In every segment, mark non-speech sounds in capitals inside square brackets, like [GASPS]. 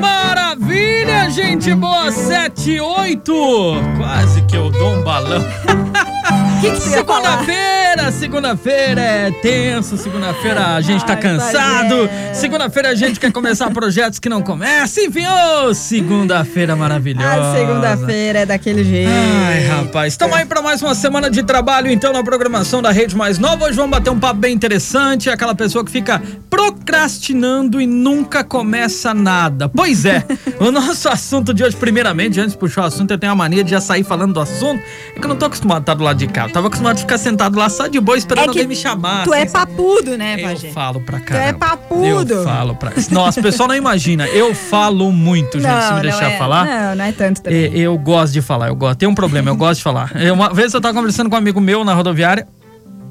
Maravilha, gente boa, 7 8. Quase que eu dou um balão. [LAUGHS] Que? Segunda-feira, segunda-feira é tenso, segunda-feira a gente tá Ai, cansado, segunda-feira a gente quer começar projetos que não começam, enfim, ô, segunda-feira maravilhosa. A segunda-feira é daquele jeito. Ai, rapaz, estamos aí para mais uma semana de trabalho, então, na programação da Rede Mais Nova. Hoje vamos bater um papo bem interessante. Aquela pessoa que fica procrastinando e nunca começa nada. Pois é, o nosso [LAUGHS] assunto de hoje, primeiramente, antes de puxar o assunto, eu tenho a mania de já sair falando do assunto. É que eu não tô acostumado a estar do lado de cá. Eu tava acostumado a ficar sentado lá só de boa esperando É alguém me chamar. Tu é assim, sabe? papudo, né, Eu Pajé? falo pra é caramba. papudo. Eu falo pra. Nossa, o pessoal não imagina. Eu falo muito, gente, se me deixar é, falar. Não, não é tanto também. E- Eu gosto de falar, eu gosto. Tem um problema, eu gosto de falar. [LAUGHS] Eu- Uma vez eu tava conversando com um amigo meu na rodoviária.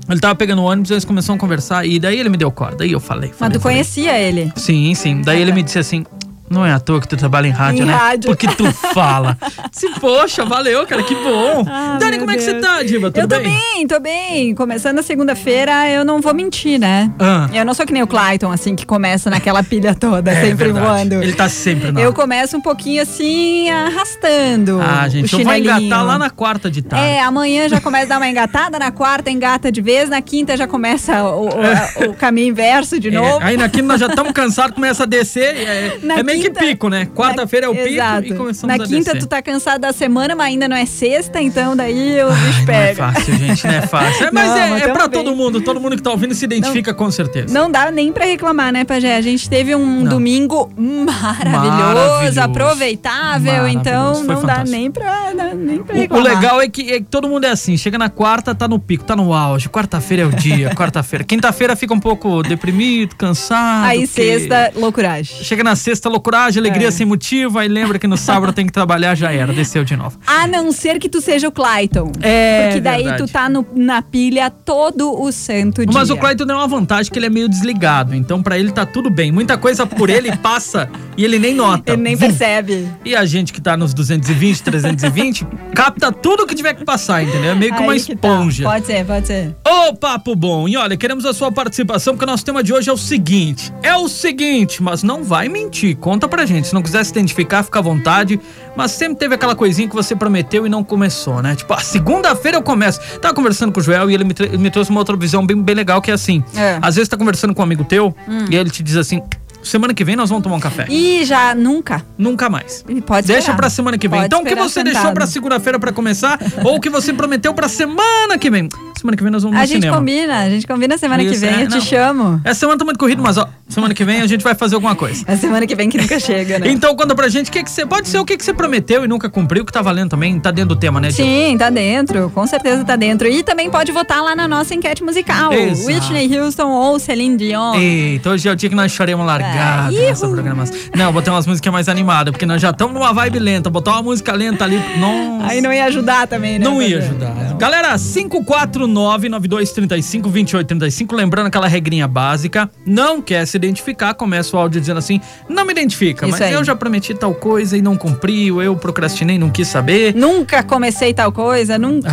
Ele tava pegando o ônibus, eles começaram a conversar e daí ele me deu corda. Daí eu falei. Mas falei, tu falei. conhecia ele. Sim, sim. Daí ele me disse assim: Não é à toa que tu trabalha em rádio, Em né? rádio. Porque tu fala. [LAUGHS] Se, poxa, valeu, cara, que bom. Ah, Dani, como é que você Deus. tá, Diva? Tudo eu tô bem? bem, tô bem. Começando a segunda-feira, eu não vou mentir, né? Ah. Eu não sou que nem o Clayton, assim, que começa naquela pilha toda, [LAUGHS] É sempre verdade. voando. Ele tá sempre na. Eu começo um pouquinho assim, arrastando. Ah, gente, o eu vou engatar lá na quarta de tarde. É, amanhã já começa a dar uma engatada, na quarta engata de vez, na quinta já começa o, o- [LAUGHS] o caminho inverso de É, novo. aí na quinta nós já estamos cansados, começa a descer. e É, Na é meio quinta- que pico, né? Quarta-feira é o pico Exato. e começamos Na quinta tu tá cansado da semana, mas ainda não é sexta, então daí eu Ai, não é fácil, gente, não é fácil. É, mas Não, é, mas é pra bem. todo mundo. Todo mundo que tá ouvindo se identifica com certeza. Não dá nem pra reclamar, né, Pajé? A gente teve um Não. domingo maravilhoso, Maravilhoso. aproveitável, Maravilhoso, então foi não dá fantástico. nem pra, dá nem pra O, o reclamar. legal é que, é que todo mundo é assim. Chega na quarta, tá no pico, tá no auge. Quarta-feira é o dia, [LAUGHS] quarta-feira. Quinta-feira fica um pouco deprimido, cansado. Aí porque- sexta, loucuragem. Chega na sexta, loucuragem, alegria É. sem motivo. Aí lembra que no sábado tem que trabalhar, já era. Desceu de novo. A não ser que tu seja o Clayton. É Porque daí verdade. tu tá no- na pilha todo o santo dia. Mas o Clayton tem uma vantagem que ele é meio desligado. Então pra ele tá tudo bem. Muita coisa por ele passa e ele nem nota. Ele nem Vum. percebe. E a gente que tá nos 220, 320, capta tudo que tiver que passar, entendeu? É meio que uma Aí que tá. esponja. Pode ser, pode ser. Ô, papo bom! E olha, queremos a sua participação, porque o nosso tema de hoje é o seguinte. É o seguinte, mas não vai mentir. Conta pra gente. Se não quiser se identificar, fica à vontade. Mas sempre teve aquela coisinha que você prometeu e não começou, né? Tipo, a segunda-feira eu começo. Tava conversando com o Joel e ele me, me trouxe uma outra visão bem, bem legal, que é assim. É. Às vezes tá conversando com um amigo teu e ele te diz assim, semana que vem nós vamos tomar um café. E já nunca. Nunca mais. E Pode Deixa esperar. pra semana que vem. Pode então, o que você deixou sentado. pra segunda-feira pra começar? ou o que você prometeu pra semana que vem? Semana que vem nós vamos A no gente cinema. combina, a gente combina semana que Isso, vem, é, eu não. te chamo. Essa semana tá muito corrido, mas ó, semana que vem a gente vai fazer alguma coisa. É semana que vem que nunca chega, né? Então conta pra gente o que, que você. Pode ser o que, que você prometeu e nunca cumpriu, que tá valendo também, tá dentro do tema, né? Sim, tá dentro, com certeza tá dentro. E também pode votar lá na nossa enquete musical. Exato. Whitney Houston ou Celine Dion. Eita, hoje é o dia que nós choremos largado Ah, nessa ihu. programação. Não, botei umas músicas mais animadas, porque nós já estamos numa vibe lenta. Botar uma música lenta ali. Nossa. Aí não ia ajudar também, né? Não ia ajudar. Galera, 549-9235-2835. Lembrando aquela regrinha básica. Não quer se identificar, começa o áudio dizendo assim: não me identifica, Isso mas aí. eu já prometi tal coisa e não cumpriu, eu procrastinei, não quis saber. Nunca comecei tal coisa, nunca.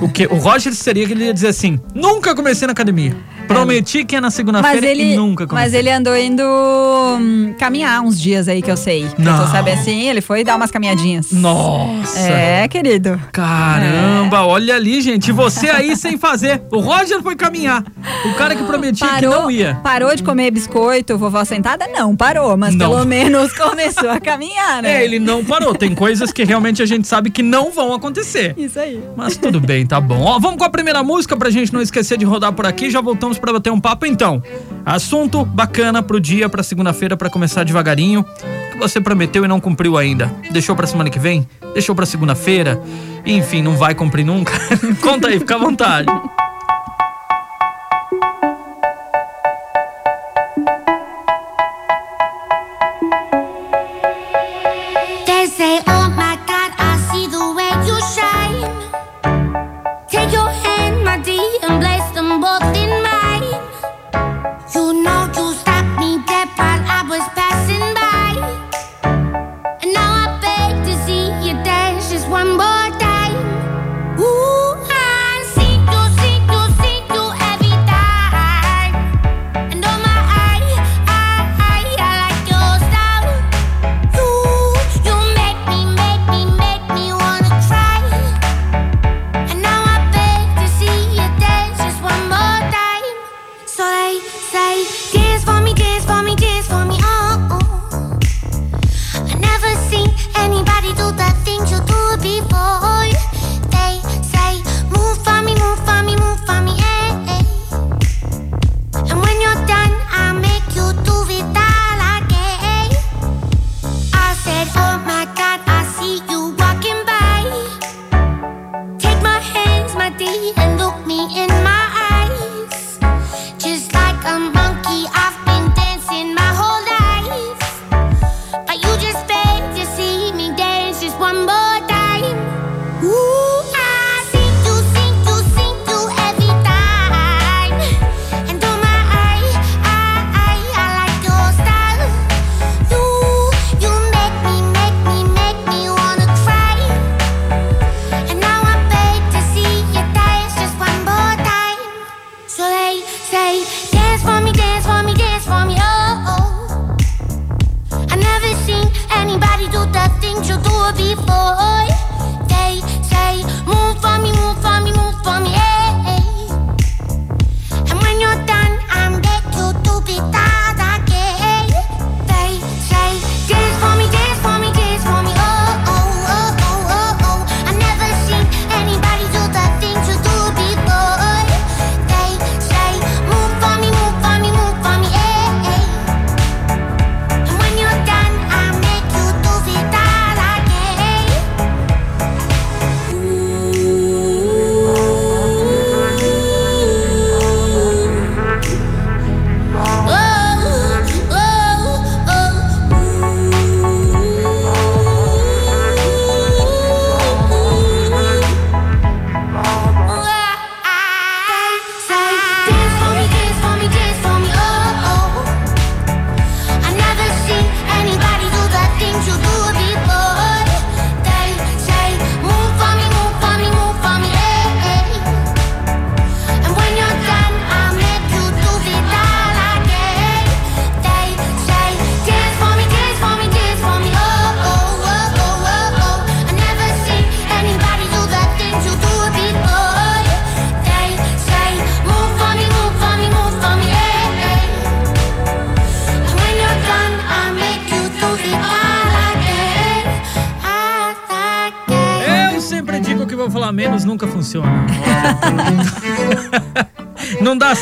O que o Roger seria que ele ia dizer assim: nunca comecei na academia. Prometi que é na segunda-feira e nunca mas ele andou indo hum, caminhar uns dias aí que eu sei. Não. Eu tô sabendo assim, ele foi dar umas caminhadinhas. Nossa! É, querido. Caramba, É. olha ali, gente. E você aí sem fazer. O Roger foi caminhar. O cara que prometia que não ia. parou de comer biscoito, vovó sentada? Não, parou, mas Não. pelo menos [LAUGHS] começou a caminhar, né? É, ele não parou. Tem coisas que realmente a gente sabe que não vão acontecer. Isso aí. Mas tudo bem, tá bom. Ó, vamos com a primeira música pra gente não esquecer de rodar por aqui. Já voltamos pra bater um papo então. Assunto bacana pro dia, pra segunda-feira, pra começar devagarinho. O que você prometeu e não cumpriu ainda? Deixou pra semana que vem? Deixou pra segunda-feira? Enfim, não vai cumprir nunca? [LAUGHS] Conta aí, fica à vontade.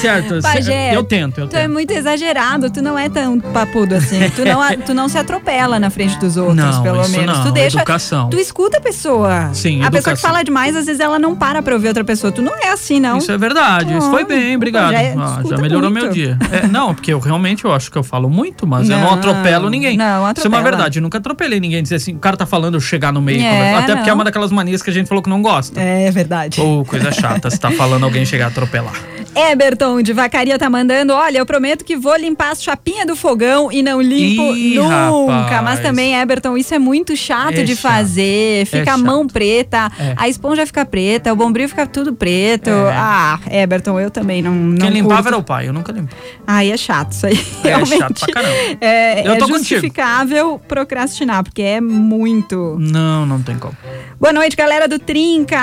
Certo. Pajé, Eu tento, eu Tu é tento. muito exagerado, tu não é tão papudo assim. Tu não, tu não se atropela na frente dos outros, Não, pelo menos. não, tu deixa. educação. Tu escuta a pessoa. Sim, A pessoa que educação. fala demais, às vezes ela não para pra ouvir outra pessoa. Tu não é assim, não. Isso é verdade, isso foi bem, obrigado. já Ah, é- Já, melhorou muito. meu dia. É, não, porque eu realmente eu acho que eu falo muito, mas eu não Não, atropelo ninguém. não, Isso é uma atropela. verdade, eu nunca atropelei ninguém. Dizer assim, o cara tá falando, eu chegar no meio. É. Até porque é não. uma daquelas manias que a gente falou que não gosta. É verdade. Ou coisa chata, se tá falando alguém chegar a atropelar. Eberton de Vacaria tá mandando, olha, eu prometo que vou limpar as chapinhas do fogão e não limpo Ih, nunca. rapaz. Mas também, Eberton, isso é muito chato É de chato. fazer. Fica a chato. mão preta, É. a esponja fica preta, o bombril fica tudo preto. É. Ah, Eberton, eu também não, não Quem limpava curto. era o pai, eu nunca limpo. Ai, é chato isso aí. É Realmente. chato pra caramba. É, Eu é tô contigo. justificável procrastinar, porque é muito. Não, não tem como. Boa noite, galera do Trinca.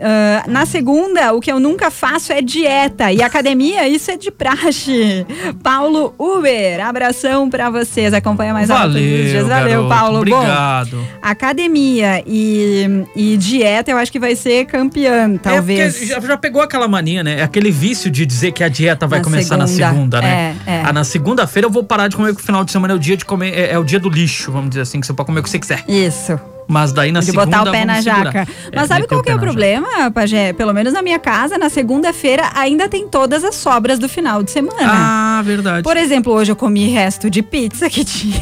Ah, na segunda, o que eu nunca faço é dieta. E academia, isso é de praxe. Paulo Uber, abração pra vocês. Acompanha mais. Valeu, Valeu, garoto, Paulo. Obrigado. Bom, academia e, e dieta, eu acho que vai ser campeã, talvez. É porque já, já pegou aquela mania, né? Aquele vício de dizer que a dieta vai Na começar na segunda. segunda, né? É, é. Ah, na segunda-feira eu vou parar de comer, porque o final de semana é o dia de comer, é, é o dia do lixo, vamos dizer assim, que você pode comer o que você quiser. Isso. Mas daí na de segunda botar o pé na segurar. jaca. É, Mas sabe meter qual que é o na jaca. problema, Pajé? Pelo menos na minha casa, na segunda-feira, ainda tem todas as sobras do final de semana. Ah, verdade. Por exemplo, hoje eu comi resto de pizza que [LAUGHS] tinha.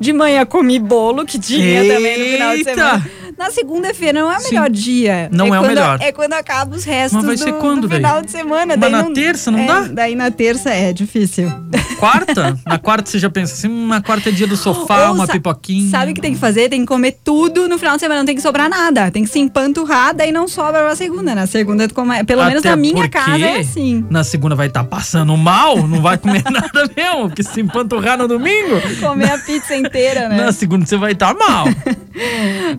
De manhã comi bolo que tinha também no final de Eita! semana. Na segunda-feira não é o Sim. melhor dia. Não é o quando, melhor. É quando acaba os restos Mas vai do, ser quando, do daí? final de semana. Mas daí na não- terça não é, dá? Daí na terça é difícil. Quarta? na quarta você já pensa assim, hum, na quarta é dia do sofá, Ou uma pipoquinha. Sabe o que tem que fazer? Tem que comer tudo no final de semana, não tem que sobrar nada. Tem que se empanturrar, daí não sobra pra segunda. Na segunda, tu come... pelo menos Até na minha casa é assim. Na segunda vai estar passando mal, não vai comer [LAUGHS] nada mesmo, porque se empanturrar no domingo, Comer a pizza inteira, né? na segunda você vai estar mal.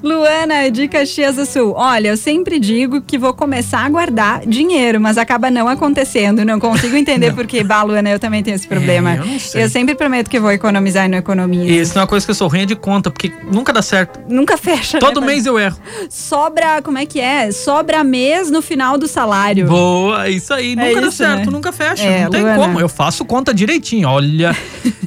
Luana, de Caxias do Sul. Olha, eu sempre digo que vou começar a guardar dinheiro, mas acaba não acontecendo. Não consigo entender [LAUGHS] por que. Bah, Luana, eu também tenho esse problema. É, eu não sei. sempre prometo que vou economizar e não economizo. Isso é uma coisa que eu sou ruim é de conta, porque nunca dá certo. Nunca fecha. Todo né, mês eu erro. Sobra, como é que é? Sobra mês no final do salário. Boa, isso aí. Nunca dá isso, certo, né? nunca fecha. É, não tem Luana. como. Eu faço conta direitinho. Olha,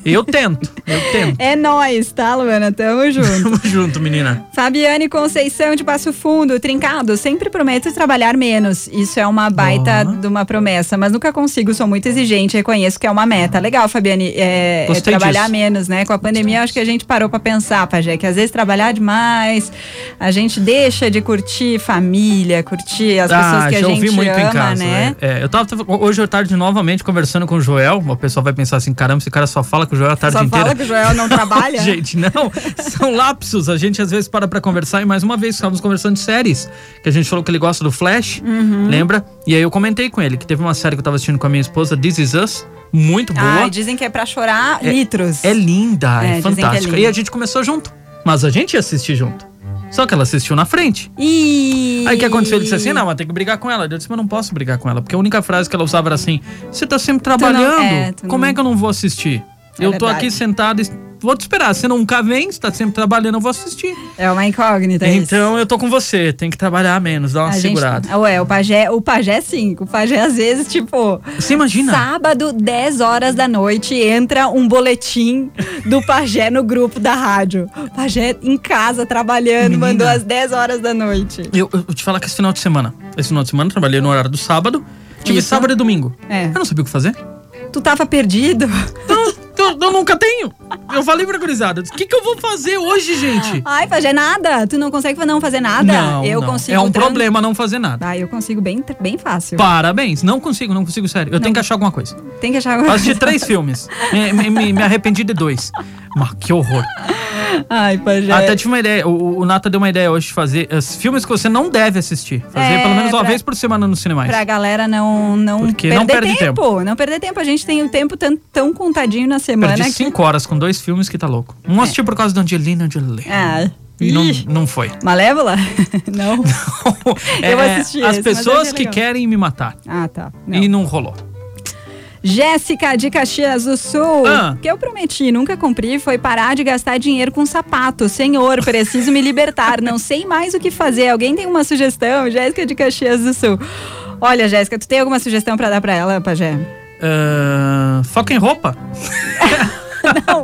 eu tento, eu tento. [LAUGHS] É nóis, tá, Luana? Tamo junto. Tamo junto, menina. Fabiane Conceição de Passo Fundo, trincado, sempre prometo trabalhar menos. Isso é uma baita Boa. de uma promessa, mas nunca consigo, sou muito exigente, reconheço que é uma meta. Legal, Fabiane, é, é trabalhar disso. menos, né? Com a pandemia, acho que a gente parou pra pensar, Pajé, que às vezes trabalhar demais, a gente deixa de curtir família, curtir as pessoas que a Ah, gente ouvi muito ama, em casa. né? É, é, eu tava hoje à tarde novamente conversando com o Joel. O pessoal vai pensar assim: caramba, esse cara só fala com o Joel a tarde Só inteira. fala que o Joel não trabalha? [LAUGHS] Gente, não, são lapsos. A gente às vezes para pra conversar e mais uma vez estávamos conversando de séries. Que a gente falou que ele gosta do Flash, Uhum. lembra? E aí eu comentei com ele que teve uma série que eu tava assistindo com a minha esposa, This Is Us, muito boa. Ai, dizem que é pra chorar litros. É linda, É, é, é fantástica. linda. e a gente começou junto. Mas a gente ia assistir junto. Só que ela assistiu na frente. E... Aí o que aconteceu? Ele disse assim: não, mas tem que brigar com ela. Eu disse, mas não posso brigar com ela. Porque a única frase que ela usava era assim: você tá sempre trabalhando. é, tu Como não- é que eu não vou assistir? É eu tô verdade. aqui sentado e vou te esperar. Você nunca vem, você tá sempre trabalhando, eu vou assistir. É uma incógnita isso. então eu tô com você, tem que trabalhar menos, dar uma A gente- segurada. Ué, o pajé, o pajé sim. O pajé às vezes, tipo... Você imagina? Sábado, 10 horas da noite, entra um boletim do pajé no grupo da rádio. Pajé em casa, trabalhando, Menina. mandou às 10 horas da noite. Eu, eu te falar que esse final de semana. Esse final de semana eu trabalhei no horário do sábado. Tive Isso. sábado e domingo. É. Eu não sabia o que fazer. Tu tava perdido? Não, [LAUGHS] eu, eu nunca tenho. Eu falei pra gurizada, o que, que eu vou fazer hoje, gente? Ai, pajé, nada. Tu não consegue não fazer nada? Não, eu não. consigo. É um tran- problema não fazer nada. Ah, eu consigo bem, bem fácil. Parabéns. Não consigo, não consigo, sério. Eu tenho que achar alguma coisa. Tem que achar Eu assisti três filmes. Me, me- me- me arrependi de dois. Mas que horror. Ai, pajé. Até tive uma ideia. O, o Nata deu uma ideia hoje de fazer os filmes que você não deve assistir. Fazer É, pelo menos uma pra- vez por semana no cinema. Pra galera não, não Porque perder não perde tempo. Não perder tempo. A gente tem o tempo tão, tão contadinho na semana Perdi que... cinco horas com dois filmes que tá louco. Um assisti por causa da Angelina Jolie. Ah, E não, não foi. Malévola? [LAUGHS] [LAUGHS] não. Eu É, assisti As esse, pessoas que legal. querem me matar. Ah, tá. Não. E não rolou. Jéssica de Caxias do Sul. Ah. O que eu prometi, nunca cumpri, foi parar de gastar dinheiro com sapato. Senhor, preciso me libertar. Não sei mais o que fazer. Alguém tem uma sugestão? Jéssica de Caxias do Sul. Olha, Jéssica, tu tem alguma sugestão pra dar pra ela, Pajé? Ah, foca em roupa. [LAUGHS] Não,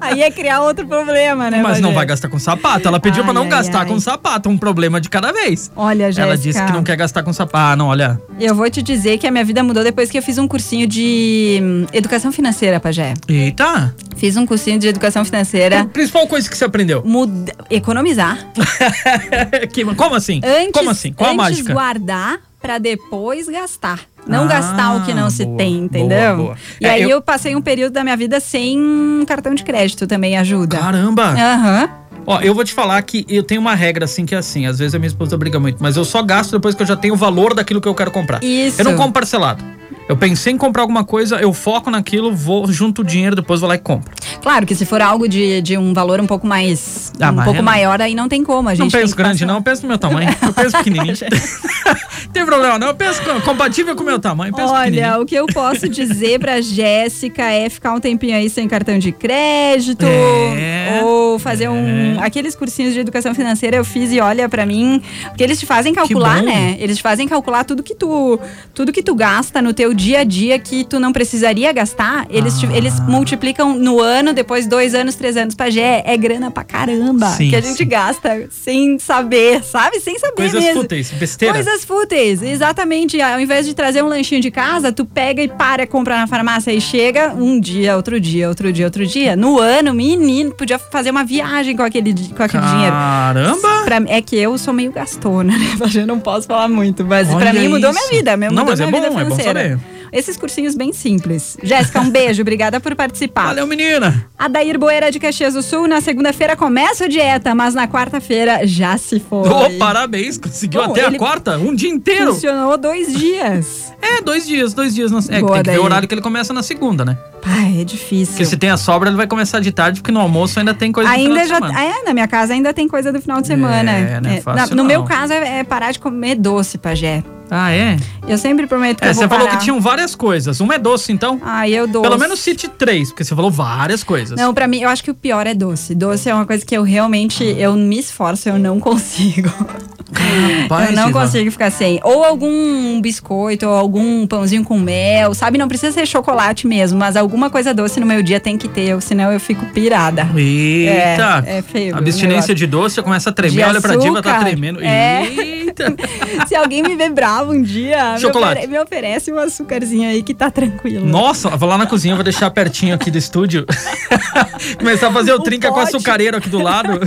aí é criar outro problema, né, Mas não vai gastar com sapato. Ela pediu Ai, pra não ai, gastar ai. com sapato. Um problema de cada vez. Olha, Jéssica. Ela disse que não quer gastar com sapato. Ah, não, olha. Eu vou te dizer que a minha vida mudou depois que eu fiz um cursinho de hum, educação financeira, Pajé. Eita. Fiz um cursinho de educação financeira. Principal coisa que você aprendeu. Muda... Economizar. [LAUGHS] Que- como assim? Antes, como assim? Qual a antes mágica? guardar pra depois gastar. Não Ah, gastar o que não se boa, tem, entendeu? boa, boa. E É, aí eu- eu... passei um período da minha vida sem cartão de crédito também ajuda. Caramba! Aham. Ó, eu vou te falar que eu tenho uma regra assim que é assim. Às vezes a minha esposa briga muito, mas eu só gasto depois que eu já tenho o valor daquilo que eu quero comprar. Isso. Eu não compro parcelado. Eu pensei em comprar alguma coisa, eu foco naquilo, vou junto o dinheiro, depois vou lá e compro. Claro que se for algo de, de um valor um pouco mais. Ah, um pouco é- maior, aí não tem como. A gente não penso grande, passar. não, eu penso no meu tamanho. Eu penso [LAUGHS] pequenininho. [LAUGHS] tem problema, não. Eu penso co- compatível com o meu tamanho. Olha, o que eu posso dizer pra [LAUGHS] Jéssica é ficar um tempinho aí sem cartão de crédito. É, ou fazer um. é. Aqueles cursinhos de educação financeira eu fiz e olha pra mim. Porque eles te fazem calcular, né? Eles te fazem calcular tudo que tu. Tudo que tu gasta no teu dia a dia que tu não precisaria gastar. Eles, Ah. eles multiplicam no ano, depois dois anos, três anos. Pajé, é grana pra caramba. Sim, que a gente sim. gasta sem saber, sabe? Sem saber Coisas mesmo. fúteis, besteira. Coisas fúteis, exatamente. Ao invés de trazer um lanchinho de casa, tu pega e para comprar na farmácia e chega um dia, outro dia, outro dia, outro dia. No ano, menino, podia fazer uma viagem com aquele, com aquele dinheiro. Caramba! Pra, é que eu sou meio gastona, né? [LAUGHS] Eu não posso falar muito, mas Olha pra mim mudou isso. minha vida. Mudou Não, mas é bom, é bom saber. Esses cursinhos bem simples. Jéssica, um beijo, obrigada por participar. Valeu, menina! Adair Boeira de Caxias do Sul, na segunda-feira começa a dieta, mas na quarta-feira já se foi. Ô, parabéns, conseguiu Bom, até a quarta, um dia inteiro. Funcionou dois dias. É, dois dias, dois dias. na- É, Boa, tem que ver o horário que ele começa na segunda, né? Ai, é difícil. Porque se tem a sobra, ele vai começar de tarde, porque no almoço ainda tem coisa do Ainda final já. de semana. É, na minha casa ainda tem coisa do final de semana. É, não é fácil no não. meu caso é, é parar de comer doce, pajé. Ah, é? Eu sempre prometo que É, eu vou você falou parar. que tinham várias coisas. Uma é doce, então. Ai, eu doce. Pelo menos cite três, porque você falou várias coisas. Não, pra mim, eu acho que o pior é doce. Doce é uma coisa que eu realmente, eu me esforço, eu não consigo. Rapaz, eu não consigo ficar sem. Ou algum biscoito, ou algum pãozinho com mel, sabe? Não precisa ser chocolate mesmo, mas alguma coisa doce no meu dia tem que ter, senão eu fico pirada. Eita! É, é feio, o abstinência de doce, começa a tremer, De olha pra diva, tá açúcar. tremendo. É. Eita! [LAUGHS] Se alguém me ver bravo um dia, me, Chocolate. me oferece um açúcarzinho aí que tá tranquilo. Nossa, vou lá na cozinha, vou deixar pertinho aqui do estúdio. [LAUGHS] Começar a fazer o, O trinca com pote. açucareiro aqui do lado. [LAUGHS]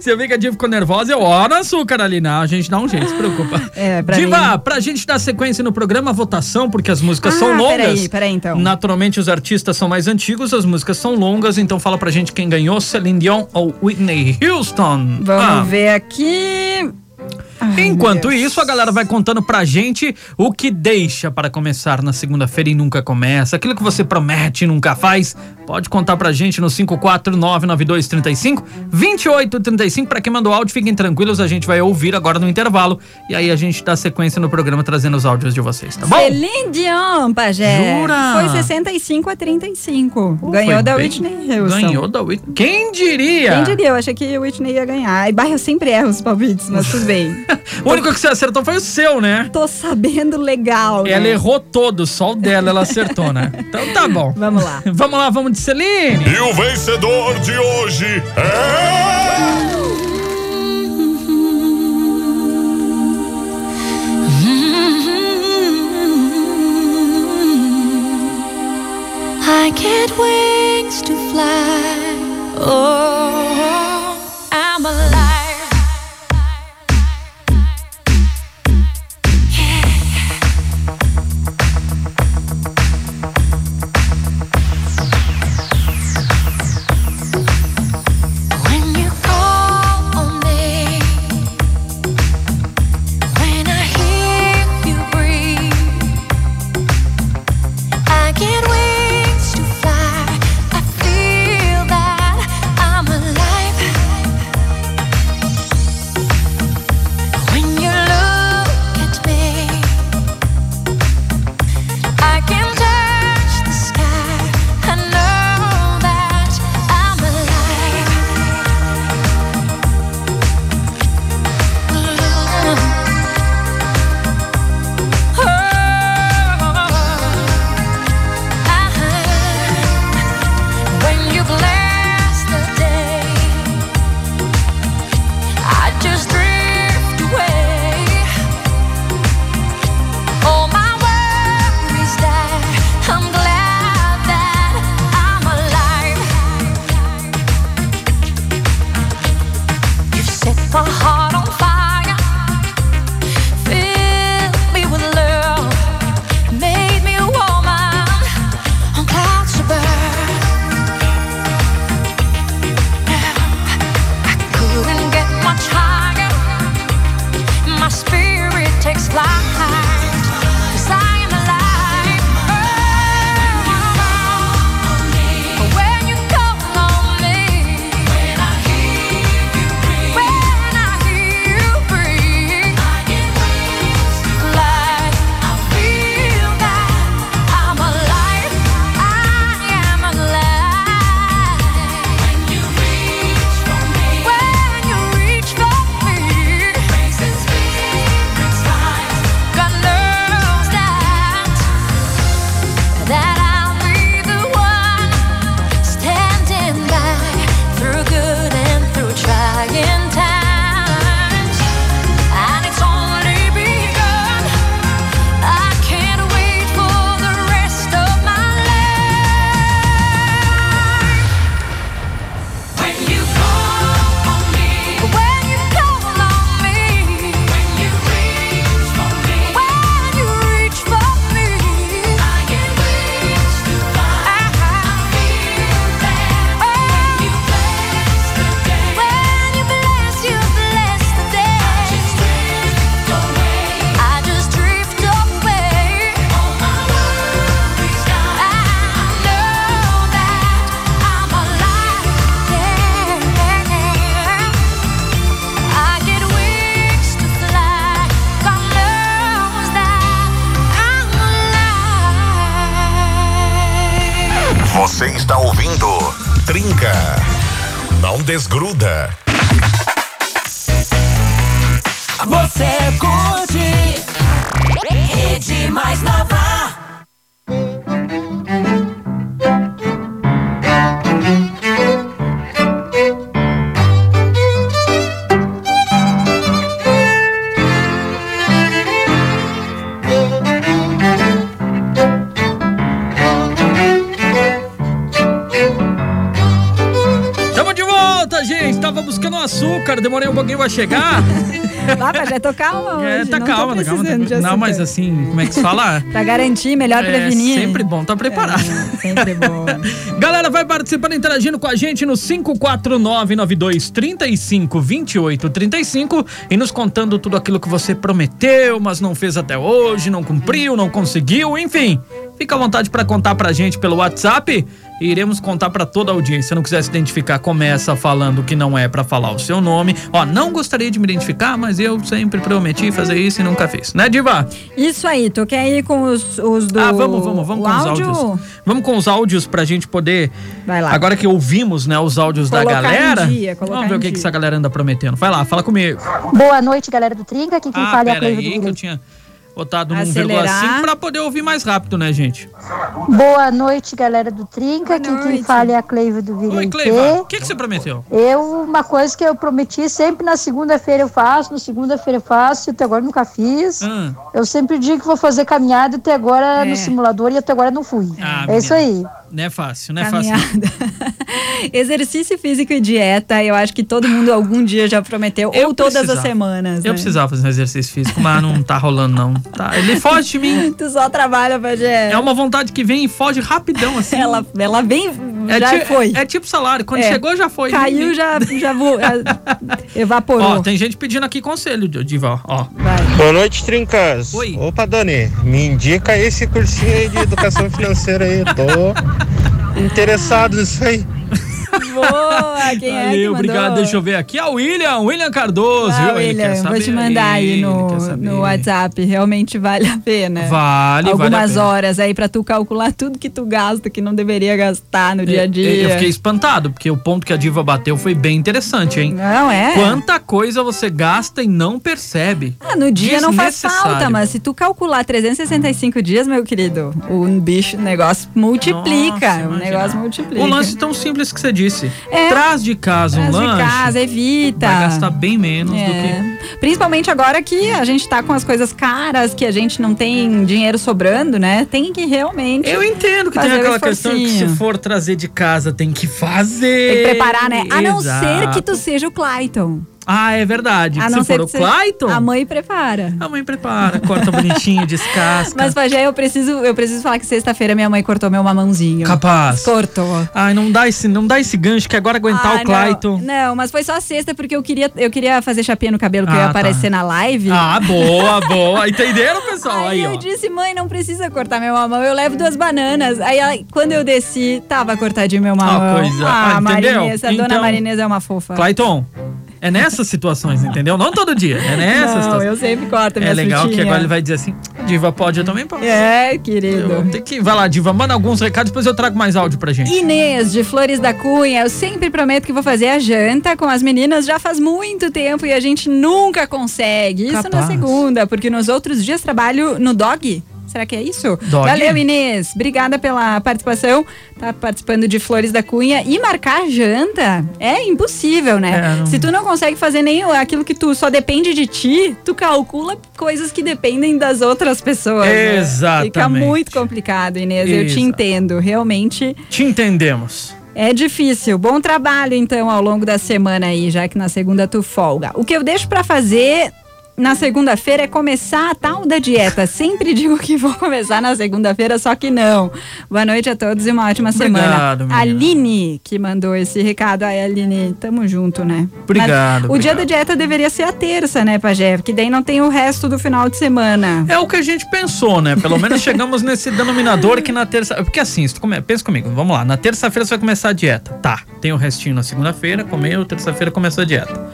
Se eu ver que a Diva ficou nervosa, eu ó no açúcar ali. Não, a gente dá um jeito, se preocupa. É, pra Diva, mim- pra gente dar sequência no programa, a votação, porque as músicas são Ah, longas. peraí, peraí, então. Naturalmente, os artistas são mais antigos, as músicas são longas, então fala pra gente quem ganhou, Celine Dion ou Whitney Houston. Vamos Ah, ver aqui. Enquanto isso, a galera vai contando pra gente o que deixa para começar na segunda-feira e nunca começa. Aquilo que você promete e nunca faz. Pode contar pra gente no 5499235 2835. Pra quem mandou áudio, fiquem tranquilos, a gente vai ouvir agora no intervalo. E aí a gente dá sequência no programa trazendo os áudios de vocês, tá bom? Celine Dion, Pajé. Jura? Foi 65 a 35. Pô, Ganhou da bem- Whitney Houston. Ganhou da Whitney. Quem diria? Quem diria? Eu achei que o Whitney ia ganhar. E eu sempre erro os palpites, mas tudo bem. [LAUGHS] [LAUGHS] O único que você acertou foi o seu, né? Tô sabendo legal. Ela né? errou todo, só o dela ela acertou, né? Então tá bom. [LAUGHS] Vamos lá. [LAUGHS] Vamos lá, vamos de Celine. E o vencedor de hoje é. I get wings to fly. Oh, Você está ouvindo Trinca. Não desgruda. Você curte Rede Mais Nova. Tamo açúcar, demorei um pouquinho pra chegar. [LAUGHS] Lá, já tô calma hoje. é, tá não calma, tá calma. Não, mas assim, como é que se fala? [LAUGHS] Pra garantir, melhor É prevenir. sempre bom tá preparado. É, sempre bom. [LAUGHS] Galera, vai participando, interagindo com a gente no 54992352835 e nos contando tudo aquilo que você prometeu, mas não fez até hoje, não cumpriu, não conseguiu, enfim. Fica à vontade para contar pra gente pelo WhatsApp e iremos contar pra toda a audiência. Se não quiser se identificar, começa falando que não é pra falar o seu nome. Ó, não gostaria de me identificar, mas eu sempre prometi fazer isso e nunca fiz. Né, Diva? Isso aí, tu quer ir com os, os do. Ah, vamos, vamos, vamos o com os áudio? áudios. Vamos com os áudios pra gente poder. Vai lá. Agora que ouvimos, né, os áudios da Colocar em galera. dia, vamos ver em o que, que dia. essa galera anda prometendo. Vai lá, fala comigo. Boa noite, galera do Trinca. Aqui quem ah, fala é a Cleiva do aí, que eu tinha botado num Acelerar. 1,5 pra poder ouvir mais rápido, né, gente? Boa noite, galera do Trinca. Aqui quem fala é a Cleiva do Oi, Vilhena. Cleiva, o que, que você prometeu? Eu, uma coisa que eu prometi, sempre na segunda-feira eu faço, na segunda-feira eu faço, e até agora nunca fiz. Ah, Eu sempre digo que vou fazer caminhada, até agora É. no simulador e até agora não fui. Ah, é isso aí. Não é fácil, não é fácil. Caminhada. [LAUGHS] Exercício físico e dieta, eu acho que todo mundo algum dia já prometeu, Eu ou todas precisava. as semanas. Eu né? precisava fazer um exercício físico, mas não tá rolando, não. Tá, ele foge de mim. [LAUGHS] Tu só trabalha, Pajé. É uma vontade que vem e foge rapidão, assim. Ela, ela vem, é, já ti- foi. É, tipo salário. Quando É. chegou, já foi. Caiu, já, já vo- [LAUGHS] evaporou. Ó, tem gente pedindo aqui conselho, Diva, ó. Vai. Boa noite, Trincas. Oi. Opa, Dani, me indica esse cursinho aí de educação financeira aí. Tô [LAUGHS] interessado nisso aí. [LAUGHS] Boa, quem é que Valeu, obrigado. Deixa eu ver aqui. É o William, William Cardoso. Ah, viu? William, vou te mandar aí no, no WhatsApp. Realmente vale a pena. Vale, Algumas vale a pena. horas aí pra tu calcular tudo que tu gasta, que não deveria gastar no dia a dia. Eu fiquei espantado, porque o ponto que a diva bateu foi bem interessante, hein? Não é? Quanta coisa você gasta e não percebe. Ah, no dia não faz falta, mas se tu calcular 365 dias, meu querido, o bicho, o negócio multiplica. Nossa, o negócio multiplica. O lance tão simples que você disse. É. Traz de casa um Traz de lanche. casa, evita. Vai gastar bem menos do que. É. Principalmente agora que a gente tá com as coisas caras, que a gente não tem dinheiro sobrando, né? Tem que realmente. Eu entendo que tem aquela questão que se for trazer de casa tem que fazer. Tem que preparar, né? A não ser que tu seja o Clayton. Ah, é verdade. A se não for ser o Clayton, A mãe prepara. a mãe prepara, corta bonitinho, descasca. Mas, Pajé, eu preciso, eu preciso falar que sexta-feira minha mãe cortou meu mamãozinho. Capaz. Cortou. Ai, não dá esse, não dá esse gancho que agora aguentar Ah, o Clayton. Não, não, mas foi só sexta porque eu queria, eu queria fazer chapinha no cabelo que eu Ah, ia tá. aparecer na live. Ah, boa, [LAUGHS] boa. Entenderam, pessoal? Aí, Aí, eu ó. disse, mãe, não precisa cortar meu mamão, eu levo duas bananas. Aí ela- quando eu desci, tava cortadinho meu mamão. coisa. Ah, Ah? Marinês, a dona Então- Marinês é uma fofa. Clayton, é nessas situações, [LAUGHS] entendeu? Não todo dia, é nessas não, situações. eu sempre corto É minhas legal que frutinhas. agora ele vai dizer assim: Diva pode, eu também posso. É, querido. tem que, vai lá, Diva, manda alguns recados, depois eu trago mais áudio pra gente. Inês, de Flores da Cunha, eu sempre prometo que vou fazer a janta com as meninas já faz muito tempo e a gente nunca consegue. Isso na Capaz. segunda, porque nos outros dias trabalho no dog. Será que é isso? Dog? Valeu, Inês. Obrigada pela participação. Tá participando de Flores da Cunha. E marcar janta é impossível, né? É, não- Se tu não consegue fazer nem aquilo que tu só depende de ti, tu calcula coisas que dependem das outras pessoas. né? Exatamente. Fica muito complicado, Inês. Eu te Exato. entendo. Realmente Te entendemos. é difícil. Bom trabalho, então, ao longo da semana aí, já que na segunda tu folga. O que eu deixo pra fazer na segunda-feira é começar a tal da dieta. Sempre [LAUGHS] digo que vou começar na segunda-feira, só que não. Boa noite a todos e uma ótima Obrigado, semana. menina. Aline, que mandou esse recado. Ai, Aline, tamo junto, né? Obrigado, Mas o dia da dieta deveria ser a terça, né, Pajé? Porque daí não tem o resto do final de semana. É o que a gente pensou, né? Pelo menos [LAUGHS] chegamos nesse denominador que na terça. Porque assim, se come... pensa comigo, vamos lá. Na terça-feira você vai começar a dieta. Tá. Tem o restinho na segunda-feira, comeu, terça-feira começou a dieta.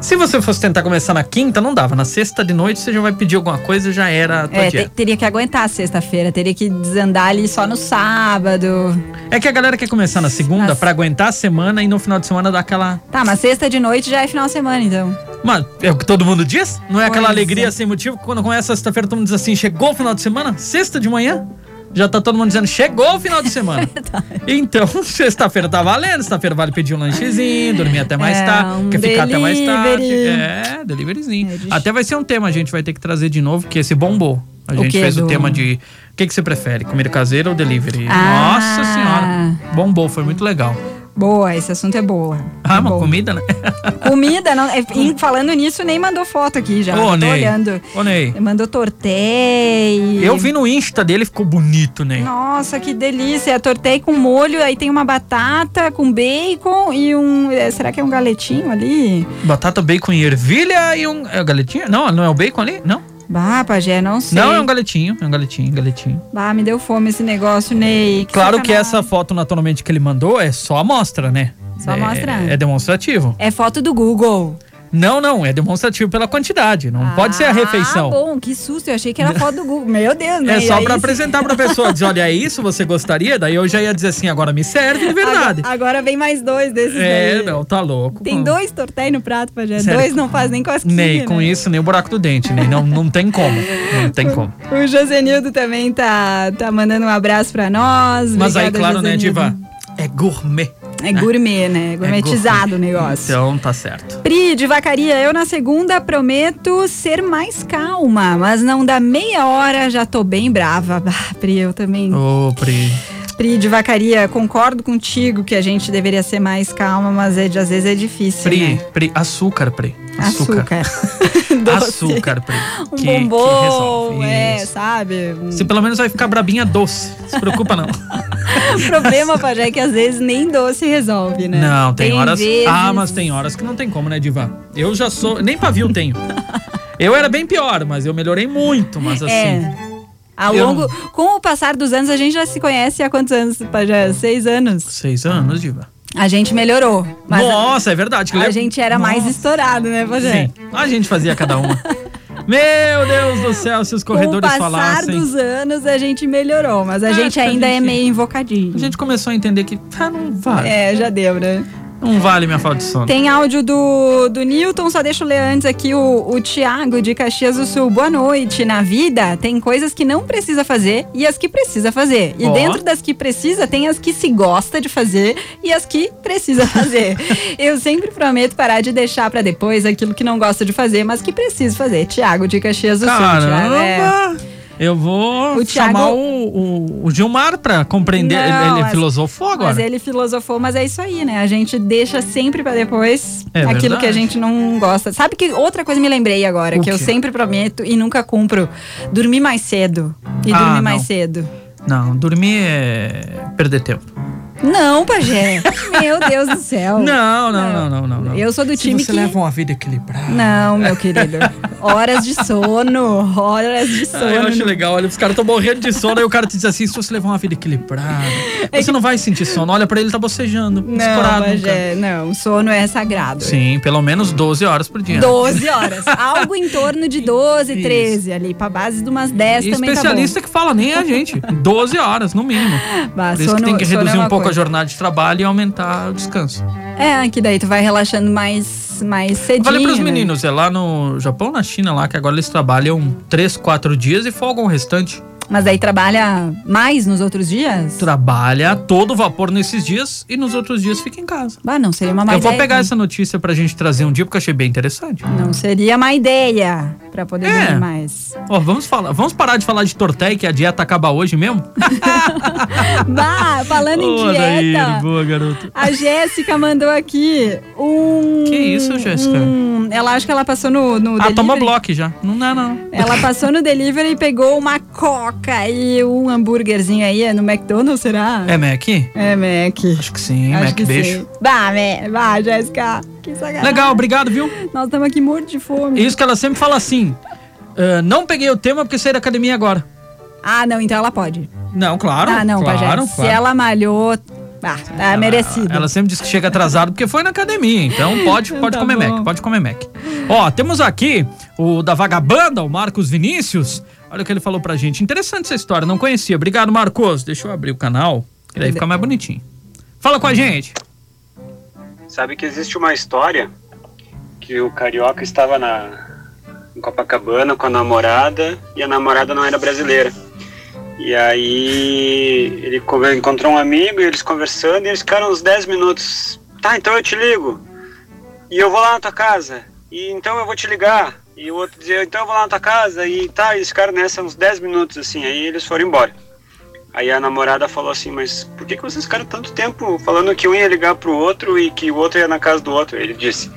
Se você fosse tentar começar na quinta, não dava. Na sexta de noite você já vai pedir alguma coisa já era É, te- teria que aguentar a sexta-feira, teria que desandar ali só no sábado. É que a galera quer começar na segunda Nas- pra aguentar a semana e no final de semana dar aquela. Tá, mas sexta de noite já é final de semana, então. Mano, é o que todo mundo diz? Não é aquela Pois alegria é. sem motivo? Quando começa a sexta-feira, todo mundo diz assim: chegou o final de semana? Sexta de manhã? Já tá todo mundo dizendo, chegou o final de semana. [LAUGHS] então, [LAUGHS] sexta-feira tá valendo. Sexta-feira vale pedir um lanchezinho, dormir até mais É, tarde, um quer ficar até mais tarde. delivery. É, deliveryzinho. É, de- Até vai ser um tema, a gente vai ter que trazer de novo, que esse bombou. A O gente quê, fez o tema de o que, que você prefere, comida caseira ou delivery? Ah. Nossa senhora, bombou, foi muito legal. Boa, esse assunto é boa. Ah, É uma bom. comida, né? [LAUGHS] Comida, não, é, e falando nisso, nem mandou foto aqui já. Ô, tô Ney. olhando. Ô, Ney. Mandou tortei. Eu vi no Insta dele, ficou bonito, né? Nossa, que delícia. Tortei com molho, aí tem uma batata com bacon e um. é, Será que é um galetinho ali? Batata, bacon e ervilha e um. É o galetinho? Não, não é o bacon ali? Não. Bah, pajé, não sei. Não, é um galetinho. É um galetinho, galetinho. Bah, me deu fome esse negócio, Ney. Claro que sacanagem. essa foto, naturalmente, que ele mandou é só amostra, né? Só é, amostra? É demonstrativo. É foto do Google. Não, não, é demonstrativo pela quantidade. Não pode ser a refeição. Ah, bom, que susto. Eu achei que era foto do Google. Meu Deus, né? É só Aí pra sim. apresentar pra pessoa. Dizer, olha, é isso, você gostaria? Daí eu já ia dizer assim, agora me serve de verdade. Agora, agora vem mais dois desses É, daí. não, tá louco. Tem dois tortéis no prato, Pajé. Dois não faz nem cosquinha, Ney, com né? isso, nem o buraco do dente, Ney. Não, não tem como. Não tem como. O Josenildo também tá, tá mandando um abraço pra nós. Mas aí, Obrigada, claro, né. Diva? É gourmet. É gourmet, né? Gourmetizado o negócio. Então tá certo. Pri, de vacaria, eu na segunda prometo ser mais calma, mas não dá meia hora, já tô bem brava. [LAUGHS] Ah, Pri, eu também. Ô, Pri. Pri, de vacaria, concordo contigo que a gente deveria ser mais calma, mas é, de- às vezes é difícil. Pri, né? Pri, açúcar, Pri. Açúcar. Açúcar. [LAUGHS] Doce. Açúcar, [LAUGHS] Pri. Um que, que bombom, resolve. é, Isso. sabe? Você pelo menos vai ficar brabinha doce. Se preocupa, não. [LAUGHS] O problema, Pajé, é que às vezes nem doce resolve, né? Não, tem, horas. vezes- Ah, mas tem horas que não tem como, né, Diva? Eu já sou. Nem pavio tenho. Eu era bem pior, mas eu melhorei muito, mas assim. É. Ao Eu longo, com o passar dos anos, a gente já se conhece há quantos anos, Pajé? Seis anos. Seis anos, Diva. A gente melhorou. Mas Nossa, é verdade. que a, a gente era mais Nossa. estourado, né, Pajé? Sim, a gente fazia cada uma. [LAUGHS] Meu Deus do céu, se os Com o corredores passar falassem. dos anos, a gente melhorou, mas a Acho gente que a ainda é gente- meio invocadinho. A gente começou a entender que ah, não vale. É, já deu, né? Não vale minha falta de sono. Tem áudio do, do Newton, só deixa eu ler antes aqui o, o Tiago de Caxias do Sul. Boa noite. Na vida tem coisas que não precisa fazer e as que precisa fazer. E Ó. dentro das que precisa, tem as que se gosta de fazer e as que precisa fazer. [LAUGHS] eu sempre prometo parar de deixar pra depois aquilo que não gosta de fazer, mas que preciso fazer. Tiago de Caxias do Sul. Tiago, é. Eu vou O Thiago- chamar o, o- o Gilmar pra compreender. Não, ele mas- filosofou agora. Mas ele filosofou, mas é isso aí, né? A gente deixa sempre pra depois É aquilo verdade. que a gente não gosta. Sabe que outra coisa me lembrei agora, O que eu quê? sempre prometo e nunca cumpro? Dormir mais cedo. E Ah, dormir mais não. cedo. Não, dormir é perder tempo. Não, Pajé. Meu Deus do céu. [LAUGHS] Não, não, não, não, não. não. Eu sou do Se time você que. leva uma vida equilibrada. Não, meu querido. Horas de sono. Horas de sono. Ah, eu acho legal, olha, os caras estão morrendo de sono, aí o cara te diz assim, se você levar uma vida equilibrada, você não vai sentir sono. Olha pra ele, tá bocejando, Não, escorado. Pajé, não. Sono é sagrado. Sim, pelo menos 12 horas por dia. 12 horas. [LAUGHS] Algo em torno de 12, Isso. 13 ali. Pra base de umas 10 E também especialista que fala, nem a gente. 12 horas, no mínimo. tá. Bah, Por isso que sono- tem que sono é reduzir uma um pouco a jornada de trabalho e aumentar o descanso. É, que daí tu vai relaxando mais, mais cedinho. Falei pros né? meninos, é lá no Japão, na China, lá, que agora eles trabalham 3, 4 dias e folgam o restante. Mas daí trabalha mais nos outros dias? Trabalha todo vapor nesses dias e nos outros dias fica em casa. Bah, não seria uma má Eu vou ideia. pegar essa notícia pra gente trazer um dia, porque eu achei bem interessante. Não seria má ideia pra poder É. dormir mais. Ó, vamos falar, vamos parar de falar de tortéia que a dieta acaba hoje mesmo? [LAUGHS] bah, falando em dieta, boa, garoto. a Jéssica mandou aqui um... Que isso, Jéssica? um- ela acha que ela passou no, no Ah, toma bloco já. Não dá, não. Ela passou no delivery e pegou uma coca e um hambúrguerzinho aí. É no McDonald's, será? É Mac? É Mac. Acho que sim, Acho Mac, que beijo. sim. Bah, Mac. Bah, Jéssica. Que sacanagem. Legal, obrigado, viu? Nós estamos aqui mortos de fome. Isso que ela sempre fala assim. "Ah, não peguei o tema porque saí da academia agora. Ah, não, então ela pode. Não, claro. ah, não, claro, Pajé. Se claro. ela malhou, ah, tá merecido. Ela sempre diz que chega atrasado porque foi na academia. Então pode, pode Tá comer bom. Mac, pode comer Mac. Ó, temos aqui o da Vagabanda, o Marcos Vinícius. Olha o que ele falou pra gente. Interessante essa história, não conhecia. Obrigado, Marcos. Deixa eu abrir o canal, que daí fica mais bonitinho. Fala com a gente. Sabe que existe uma história que o carioca estava na em Copacabana com a namorada e a namorada não era brasileira. E aí ele co- encontrou um amigo e eles conversando e eles ficaram uns 10 minutos. Tá, então eu te ligo. E eu vou lá na tua casa. E então eu vou te ligar. E o outro dizia, então eu vou lá na tua casa. E tá, eles ficaram nessa uns 10 minutos assim. Aí eles foram embora. Aí a namorada falou assim, mas por que, que vocês ficaram tanto tempo falando que um ia ligar pro outro e que o outro ia na casa do outro? Ele disse,